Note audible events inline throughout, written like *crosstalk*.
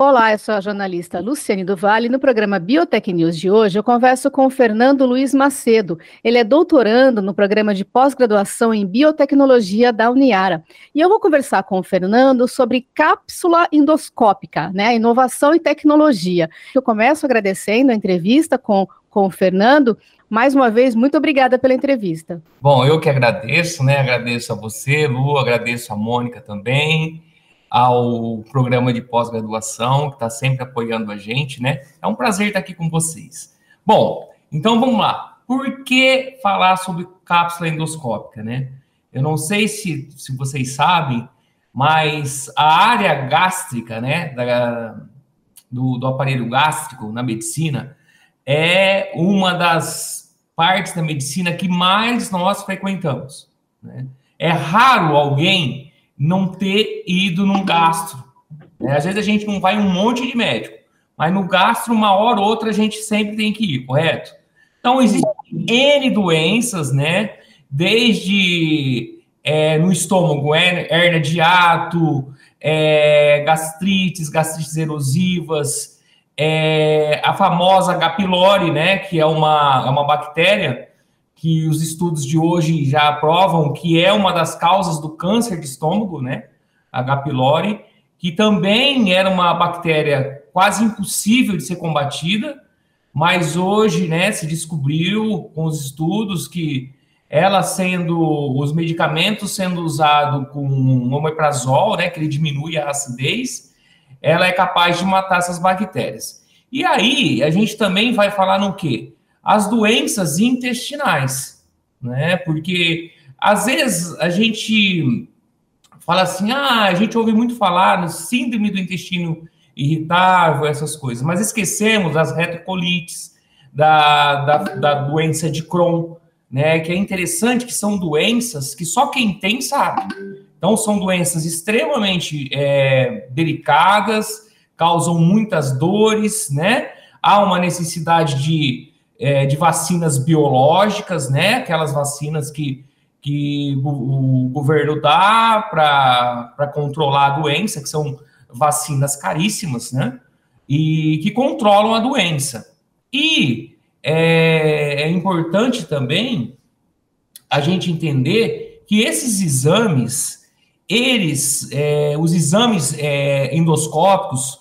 Olá, eu sou a jornalista Luciane do Vale. No programa Biotech News de hoje, eu converso com o Fernando Luiz Macedo. Ele é doutorando no programa de pós-graduação em biotecnologia da Uniara. E eu vou conversar com o Fernando sobre cápsula endoscópica, né? Inovação e tecnologia. Eu começo agradecendo a entrevista com, com o Fernando. Mais uma vez, muito obrigada pela entrevista. Bom, eu que agradeço, né? Agradeço a você, Lu, agradeço a Mônica também ao programa de pós-graduação, que está sempre apoiando a gente, né? É um prazer estar aqui com vocês. Bom, então vamos lá. Por que falar sobre cápsula endoscópica, né? Eu não sei se, se vocês sabem, mas a área gástrica, né, da, do, do aparelho gástrico na medicina, é uma das partes da medicina que mais nós frequentamos. Né? É raro alguém não ter ido num gastro. É, às vezes a gente não vai um monte de médico, mas no gastro, uma hora ou outra, a gente sempre tem que ir, correto? Então, existem N doenças, né? Desde é, no estômago, hernia de ato, é, gastrites, gastrites erosivas, é, a famosa H. pylori, né? Que é uma, é uma bactéria que os estudos de hoje já provam que é uma das causas do câncer de estômago, né? H. pylori, que também era uma bactéria quase impossível de ser combatida, mas hoje, né, se descobriu com os estudos que ela sendo os medicamentos sendo usado com omeprazol, né, que ele diminui a acidez, ela é capaz de matar essas bactérias. E aí, a gente também vai falar no quê? As doenças intestinais, né? Porque às vezes a gente fala assim, ah, a gente ouve muito falar no síndrome do intestino irritável, essas coisas, mas esquecemos das retrocolites, da, da, da doença de Crohn, né? Que é interessante que são doenças que só quem tem sabe. Então, são doenças extremamente é, delicadas, causam muitas dores, né? Há uma necessidade de é, de vacinas biológicas, né? Aquelas vacinas que, que o, o governo dá para controlar a doença, que são vacinas caríssimas, né? E que controlam a doença. E é, é importante também a gente entender que esses exames, eles, é, os exames é, endoscópicos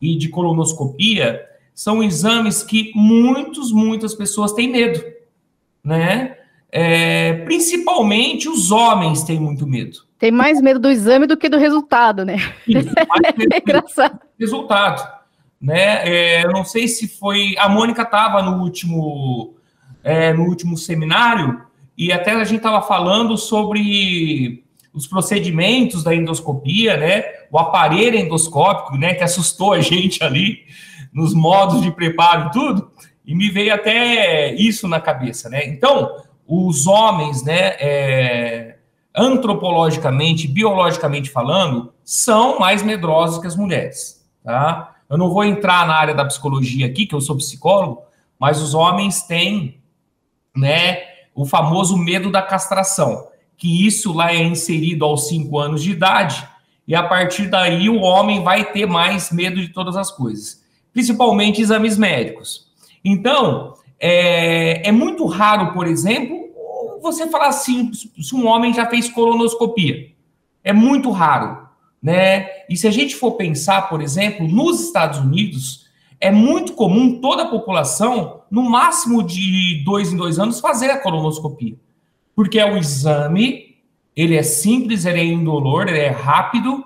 e de colonoscopia, são exames que muitos, muitas pessoas têm medo, né? É, principalmente os homens têm muito medo. Tem mais medo do exame do que do resultado, né? Sim, é *laughs* engraçado. Resultado, né? É, eu não sei se foi a Mônica estava no último é, no último seminário e até a gente estava falando sobre os procedimentos da endoscopia, né? O aparelho endoscópico, né? Que assustou a gente ali nos modos de preparo tudo, e me veio até isso na cabeça, né? Então, os homens, né, é, antropologicamente, biologicamente falando, são mais medrosos que as mulheres, tá? Eu não vou entrar na área da psicologia aqui, que eu sou psicólogo, mas os homens têm, né, o famoso medo da castração, que isso lá é inserido aos 5 anos de idade, e a partir daí o homem vai ter mais medo de todas as coisas principalmente exames médicos. Então, é, é muito raro, por exemplo, você falar assim, se um homem já fez colonoscopia. É muito raro, né? E se a gente for pensar, por exemplo, nos Estados Unidos, é muito comum toda a população, no máximo de dois em dois anos, fazer a colonoscopia. Porque é o exame, ele é simples, ele é indolor, ele é rápido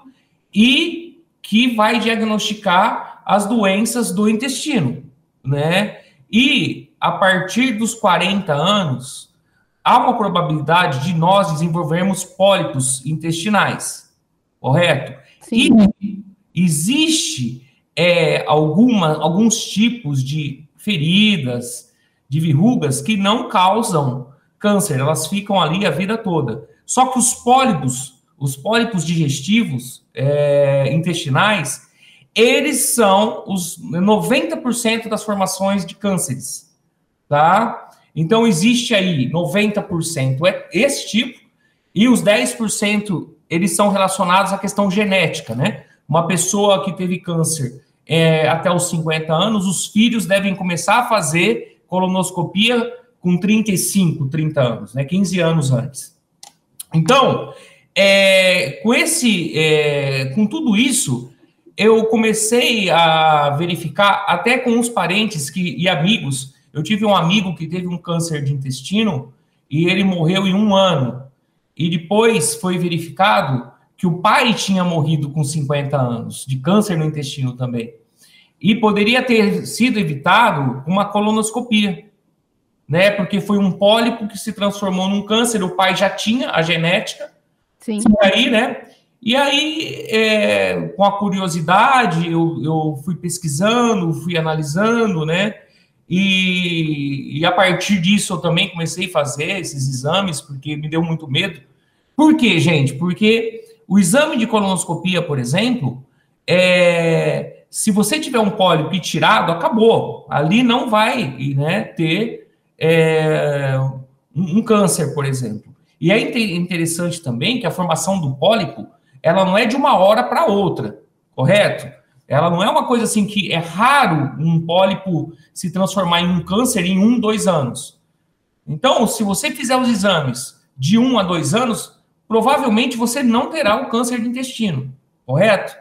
e que vai diagnosticar as doenças do intestino, né? E a partir dos 40 anos, há uma probabilidade de nós desenvolvermos pólipos intestinais, correto? Sim. E existe é, alguma, alguns tipos de feridas, de verrugas que não causam câncer, elas ficam ali a vida toda. Só que os pólipos, os pólipos digestivos é, intestinais, eles são os 90% das formações de cânceres, tá? Então existe aí 90% é esse tipo e os 10% eles são relacionados à questão genética, né? Uma pessoa que teve câncer é, até os 50 anos, os filhos devem começar a fazer colonoscopia com 35, 30 anos, né? 15 anos antes. Então, é, com esse, é, com tudo isso, eu comecei a verificar até com os parentes que, e amigos. Eu tive um amigo que teve um câncer de intestino e ele morreu em um ano. E depois foi verificado que o pai tinha morrido com 50 anos, de câncer no intestino também. E poderia ter sido evitado uma colonoscopia, né? Porque foi um pólipo que se transformou num câncer, o pai já tinha a genética. Sim. E aí, né? E aí, é, com a curiosidade, eu, eu fui pesquisando, fui analisando, né? E, e, a partir disso eu também comecei a fazer esses exames, porque me deu muito medo. Por quê, gente? Porque o exame de colonoscopia, por exemplo, é, se você tiver um pólipo tirado, acabou. Ali não vai né, ter é, um, um câncer, por exemplo. E é interessante também que a formação do pólipo, ela não é de uma hora para outra, correto? Ela não é uma coisa assim que é raro um pólipo se transformar em um câncer em um, dois anos. Então, se você fizer os exames de um a dois anos, provavelmente você não terá o câncer de intestino, correto?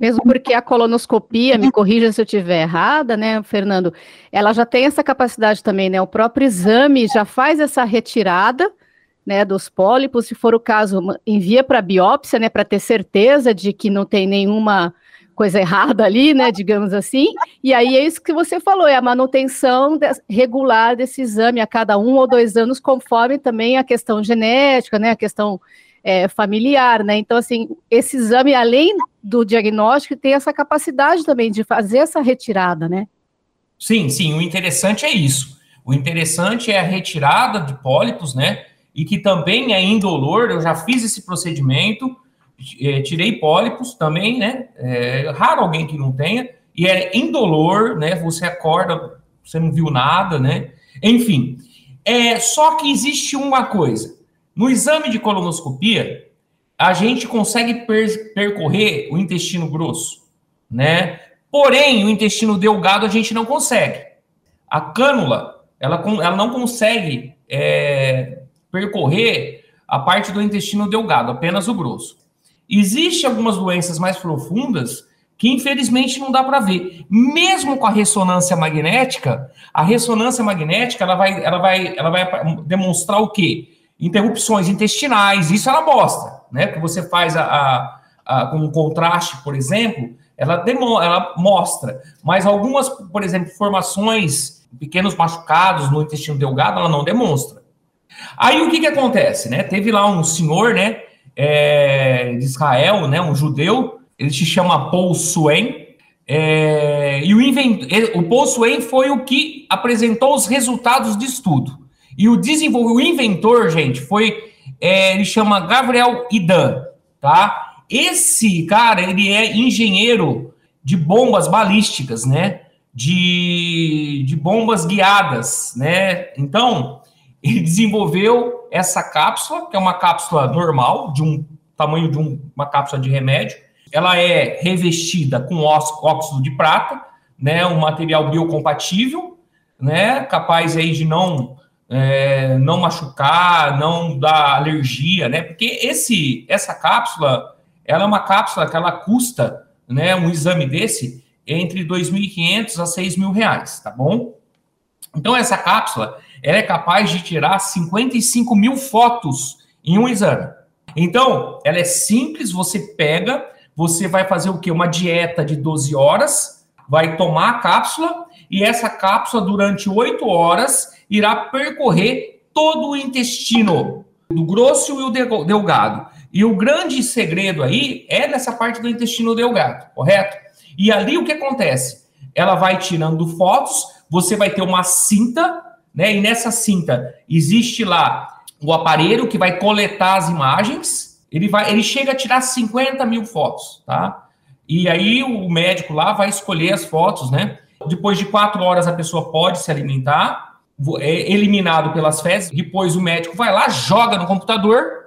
Mesmo porque a colonoscopia, me corrija se eu estiver errada, né, Fernando? Ela já tem essa capacidade também, né? O próprio exame já faz essa retirada, né, dos pólipos. Se for o caso, envia para biópsia, né, para ter certeza de que não tem nenhuma coisa errada ali, né, digamos assim. E aí é isso que você falou, é a manutenção regular desse exame a cada um ou dois anos, conforme também a questão genética, né, a questão é, familiar, né. Então, assim, esse exame, além do diagnóstico, tem essa capacidade também de fazer essa retirada, né? Sim, sim. O interessante é isso. O interessante é a retirada de pólipos, né? E que também é indolor. Eu já fiz esse procedimento é, tirei pólipos também, né? É raro alguém que não tenha, e é indolor, né? Você acorda, você não viu nada, né? Enfim, é só que existe uma coisa: no exame de colonoscopia, a gente consegue per percorrer o intestino grosso, né? Porém, o intestino delgado a gente não consegue. A cânula, ela, ela não consegue é, percorrer a parte do intestino delgado, apenas o grosso. Existem algumas doenças mais profundas que infelizmente não dá para ver. Mesmo com a ressonância magnética, a ressonância magnética ela vai, ela vai, ela vai demonstrar o quê? Interrupções intestinais, isso ela mostra, né? Que você faz a, a, a com um contraste, por exemplo, ela, demo, ela mostra. Mas algumas, por exemplo, formações, pequenos machucados no intestino delgado, ela não demonstra. Aí o que que acontece, né? Teve lá um senhor, né? é, de Israel, né, um judeu, ele se chama Paul Swain, é, e o, invent... o Paul Swain foi o que apresentou os resultados de estudo. E o desenvolvedor, o inventor, gente, foi, é, ele chama Gabriel Idan, tá? Esse cara, ele é engenheiro de bombas balísticas, né? De, de bombas guiadas, né? Então, ele desenvolveu essa cápsula, que é uma cápsula normal, de um tamanho de um, uma cápsula de remédio. Ela é revestida com óxido de prata, né, um material biocompatível, né, capaz aí de não é, não machucar, não dar alergia, né? Porque esse essa cápsula, ela é uma cápsula que ela custa, né, um exame desse entre 2.500 a 6 mil reais, tá bom? Então essa cápsula ela é capaz de tirar 55 mil fotos em um exame. Então, ela é simples, você pega, você vai fazer o quê? Uma dieta de 12 horas, vai tomar a cápsula, e essa cápsula, durante 8 horas, irá percorrer todo o intestino, do grosso e o delgado. E o grande segredo aí é nessa parte do intestino delgado, correto? E ali o que acontece? Ela vai tirando fotos, você vai ter uma cinta né? E nessa cinta existe lá o aparelho que vai coletar as imagens. Ele vai, ele chega a tirar 50 mil fotos, tá? E aí o médico lá vai escolher as fotos, né? Depois de quatro horas a pessoa pode se alimentar, é eliminado pelas fezes. Depois o médico vai lá, joga no computador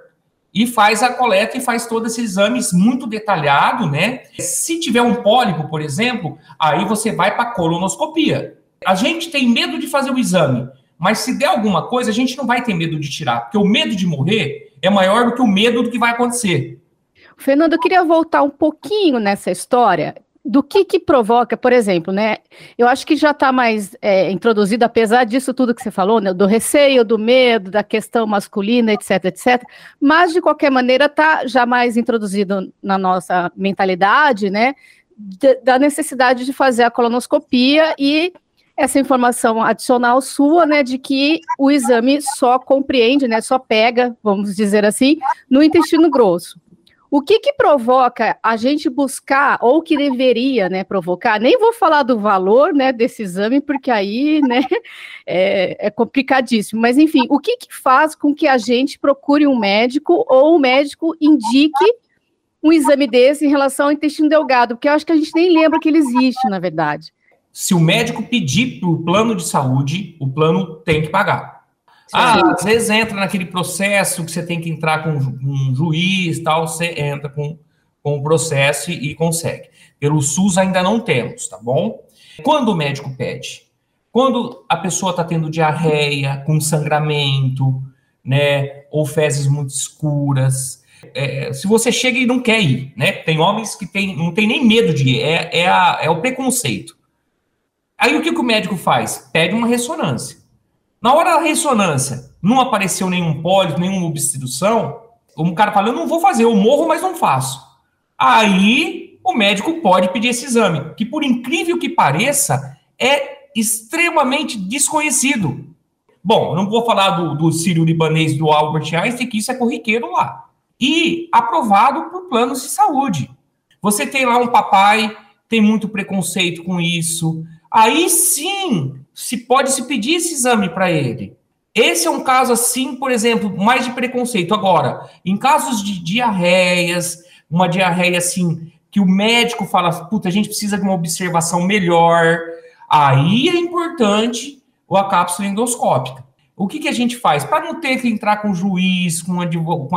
e faz a coleta e faz todos esses exames muito detalhado, né? Se tiver um pólipo, por exemplo, aí você vai para colonoscopia. A gente tem medo de fazer o exame, mas se der alguma coisa, a gente não vai ter medo de tirar, porque o medo de morrer é maior do que o medo do que vai acontecer. Fernando, eu queria voltar um pouquinho nessa história do que que provoca, por exemplo, né? Eu acho que já está mais é, introduzido, apesar disso tudo que você falou, né? Do receio, do medo, da questão masculina, etc, etc. Mas de qualquer maneira está já mais introduzido na nossa mentalidade, né? Da necessidade de fazer a colonoscopia e essa informação adicional sua, né, de que o exame só compreende, né, só pega, vamos dizer assim, no intestino grosso. O que que provoca a gente buscar, ou que deveria, né, provocar, nem vou falar do valor, né, desse exame, porque aí, né, *laughs* é, é complicadíssimo, mas enfim, o que que faz com que a gente procure um médico, ou o médico indique um exame desse em relação ao intestino delgado, porque eu acho que a gente nem lembra que ele existe, na verdade. Se o médico pedir para o plano de saúde, o plano tem que pagar. Ah, às vezes entra naquele processo que você tem que entrar com um juiz tal, você entra com, com o processo e, e consegue. Pelo SUS ainda não temos, tá bom? Quando o médico pede? Quando a pessoa está tendo diarreia, com sangramento, né, ou fezes muito escuras, é, se você chega e não quer ir, né? Tem homens que tem, não tem nem medo de ir, é, é, a, é o preconceito. Aí o que, que o médico faz? Pede uma ressonância. Na hora da ressonância, não apareceu nenhum pólipo, nenhuma obstrução, um cara fala, eu não vou fazer, eu morro, mas não faço. Aí o médico pode pedir esse exame, que por incrível que pareça, é extremamente desconhecido. Bom, não vou falar do, do sírio-libanês do Albert Einstein, que isso é corriqueiro lá. E aprovado por planos de saúde. Você tem lá um papai, tem muito preconceito com isso. Aí sim se pode se pedir esse exame para ele. Esse é um caso assim, por exemplo, mais de preconceito. Agora, em casos de diarreias, uma diarreia assim, que o médico fala, puta, a gente precisa de uma observação melhor, aí é importante a cápsula endoscópica. O que, que a gente faz? Para não ter que entrar com juiz, com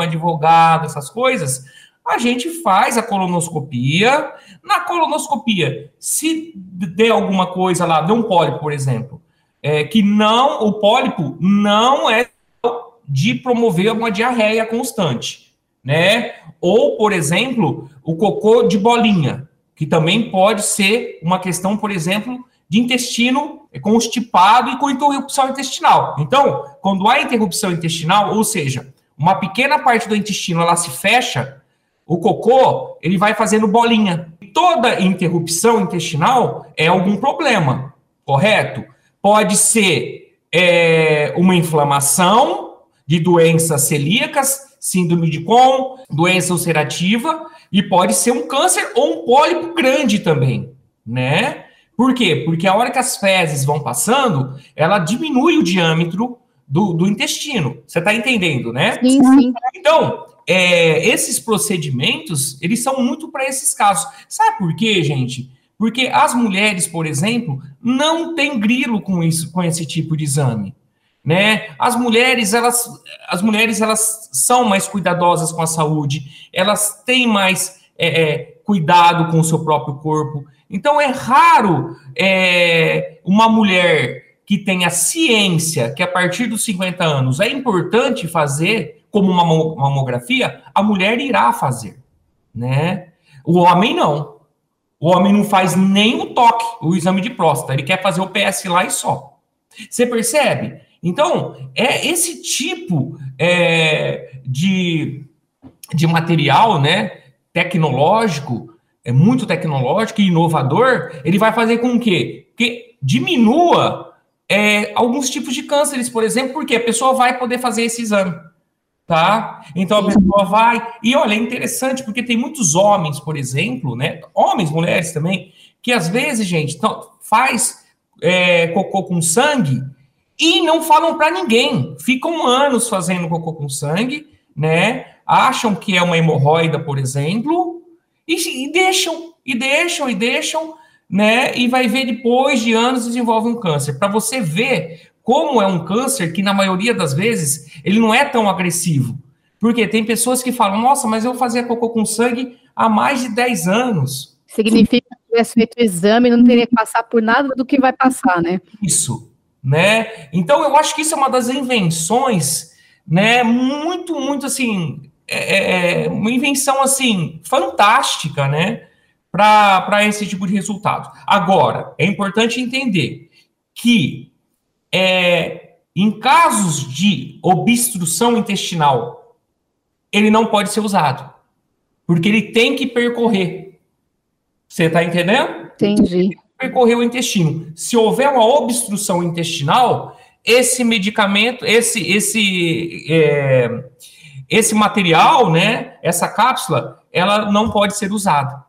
advogado, essas coisas, a gente faz a colonoscopia. Na colonoscopia, se der alguma coisa lá, deu um pólipo, por exemplo, é, que não, o pólipo não é de promover uma diarreia constante, né? Ou, por exemplo, o cocô de bolinha, que também pode ser uma questão, por exemplo, de intestino constipado e com interrupção intestinal. Então, quando há interrupção intestinal, ou seja, uma pequena parte do intestino ela se fecha, o cocô, ele vai fazendo bolinha. Toda interrupção intestinal é algum problema, correto? Pode ser é, uma inflamação de doenças celíacas, síndrome de Crohn, doença ulcerativa, e pode ser um câncer ou um pólipo grande também, né? Por quê? Porque a hora que as fezes vão passando, ela diminui o diâmetro do, do intestino. Você está entendendo, né? Sim, sim. Então, é, esses procedimentos, eles são muito para esses casos. Sabe por quê, gente? Porque as mulheres, por exemplo, não têm grilo com isso, com esse tipo de exame. Né? As mulheres, elas, as mulheres, elas são mais cuidadosas com a saúde, elas têm mais é, é, cuidado com o seu próprio corpo. Então é raro é, uma mulher que tenha ciência que a partir dos 50 anos é importante fazer como uma mamografia, a mulher irá fazer, né? O homem não. O homem não faz nem o toque, o exame de próstata. Ele quer fazer o PS lá e só. Você percebe? Então, é esse tipo é, de, de material, né, tecnológico, é muito tecnológico e inovador, ele vai fazer com que, que diminua é, alguns tipos de cânceres, por exemplo, porque a pessoa vai poder fazer esse exame tá? Então a pessoa vai. E olha, é interessante porque tem muitos homens, por exemplo, né? Homens, mulheres também, que às vezes, gente, então, faz é, cocô com sangue e não falam para ninguém. Ficam anos fazendo cocô com sangue, né? Acham que é uma hemorroida, por exemplo, e, e deixam, e deixam, e deixam, né? E vai ver depois de anos desenvolve um câncer. Para você ver como é um câncer que, na maioria das vezes, ele não é tão agressivo. Porque tem pessoas que falam, nossa, mas eu fazia cocô com sangue há mais de 10 anos. Significa que tivesse feito o exame, não teria que passar por nada do que vai passar, né? Isso, né? Então, eu acho que isso é uma das invenções, né, muito, muito, assim, é, é, é uma invenção, assim, fantástica, né, para esse tipo de resultado. Agora, é importante entender que é, em casos de obstrução intestinal, ele não pode ser usado, porque ele tem que percorrer. Você está entendendo? Entendi. Percorrer o intestino. Se houver uma obstrução intestinal, esse medicamento, esse, esse, é, esse material, né, essa cápsula, ela não pode ser usada,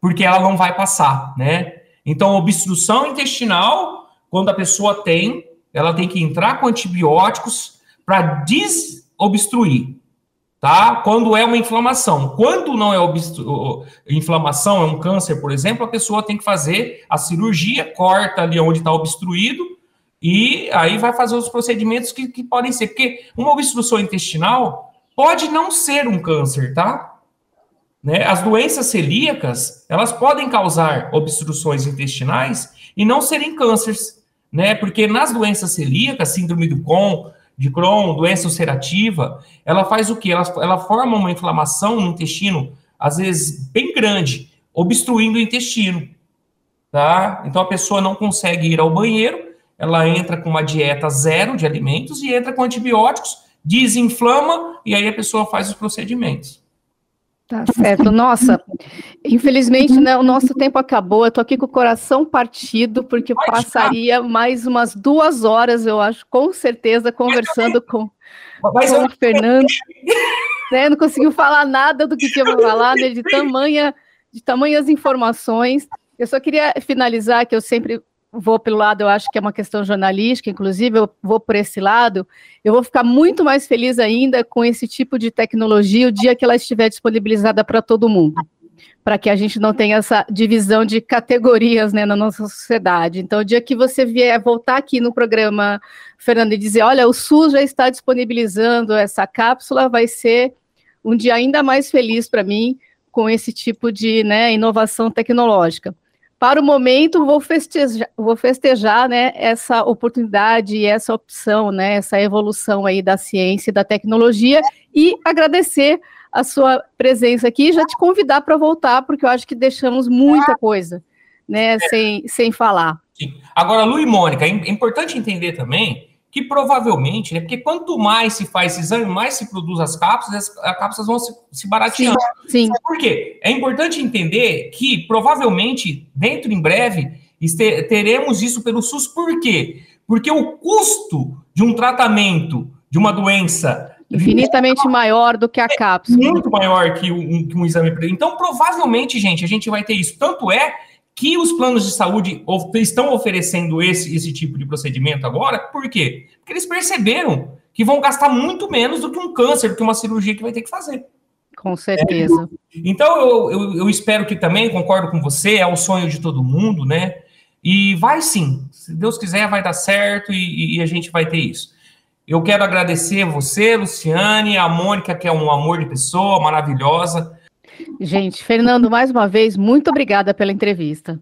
porque ela não vai passar, né? Então, obstrução intestinal, quando a pessoa tem, ela tem que entrar com antibióticos para desobstruir, tá? Quando é uma inflamação. Quando não é obstru... inflamação, é um câncer, por exemplo, a pessoa tem que fazer a cirurgia, corta ali onde está obstruído e aí vai fazer os procedimentos que, que podem ser. Porque uma obstrução intestinal pode não ser um câncer, tá? Né? As doenças celíacas, elas podem causar obstruções intestinais e não serem cânceres né? Porque nas doenças celíacas, síndrome do Crohn, de Crohn, doença ulcerativa, ela faz o quê? Ela, ela forma uma inflamação no intestino, às vezes bem grande, obstruindo o intestino, tá? Então a pessoa não consegue ir ao banheiro, ela entra com uma dieta zero de alimentos e entra com antibióticos, desinflama e aí a pessoa faz os procedimentos. Tá certo. Nossa, infelizmente, né, o nosso tempo acabou. Eu tô aqui com o coração partido, porque eu passaria mais umas duas horas, eu acho, com certeza, conversando com, com o Fernando. Né, não conseguiu falar nada do que tinha para falar, né, de, tamanha, de tamanhas informações. Eu só queria finalizar, que eu sempre vou pelo lado, eu acho que é uma questão jornalística, inclusive eu vou por esse lado, eu vou ficar muito mais feliz ainda com esse tipo de tecnologia o dia que ela estiver disponibilizada para todo mundo, para que a gente não tenha essa divisão de categorias né, na nossa sociedade. Então, o dia que você vier voltar aqui no programa, Fernando, e dizer, olha, o SUS já está disponibilizando essa cápsula, vai ser um dia ainda mais feliz para mim com esse tipo de né, inovação tecnológica para o momento, vou festejar, vou festejar né, essa oportunidade e essa opção, né, essa evolução aí da ciência e da tecnologia e agradecer a sua presença aqui e já te convidar para voltar, porque eu acho que deixamos muita coisa né, sem, sem falar. Sim. Agora, Lu e Mônica, é importante entender também que provavelmente, né, porque quanto mais se faz esse exame, mais se produz as cápsulas, as cápsulas vão se, se barateando. Sim, sim. Por quê? É importante entender que provavelmente, dentro em breve, teremos isso pelo SUS. Por quê? Porque o custo de um tratamento de uma doença infinitamente maior do que a cápsula. É muito maior que um, que um exame. Então, provavelmente, gente, a gente vai ter isso. Tanto é que os planos de saúde estão oferecendo esse, esse tipo de procedimento agora, por quê? Porque eles perceberam que vão gastar muito menos do que um câncer, do que uma cirurgia que vai ter que fazer. Com certeza. É, então, eu, eu, eu, espero que também, concordo com você, é o sonho de todo mundo, né? E vai sim, se Deus quiser, vai dar certo e, e a gente vai ter isso. Eu quero agradecer você, Luciane, a Mônica, que é um amor de pessoa, maravilhosa. Gente, Fernando, mais uma vez, muito obrigada pela entrevista.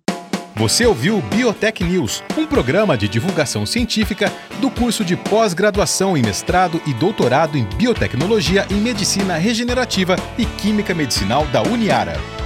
Você ouviu Biotech News, um programa de divulgação científica do curso de pós-graduação em mestrado e doutorado em biotecnologia e medicina regenerativa e química medicinal da Uniara.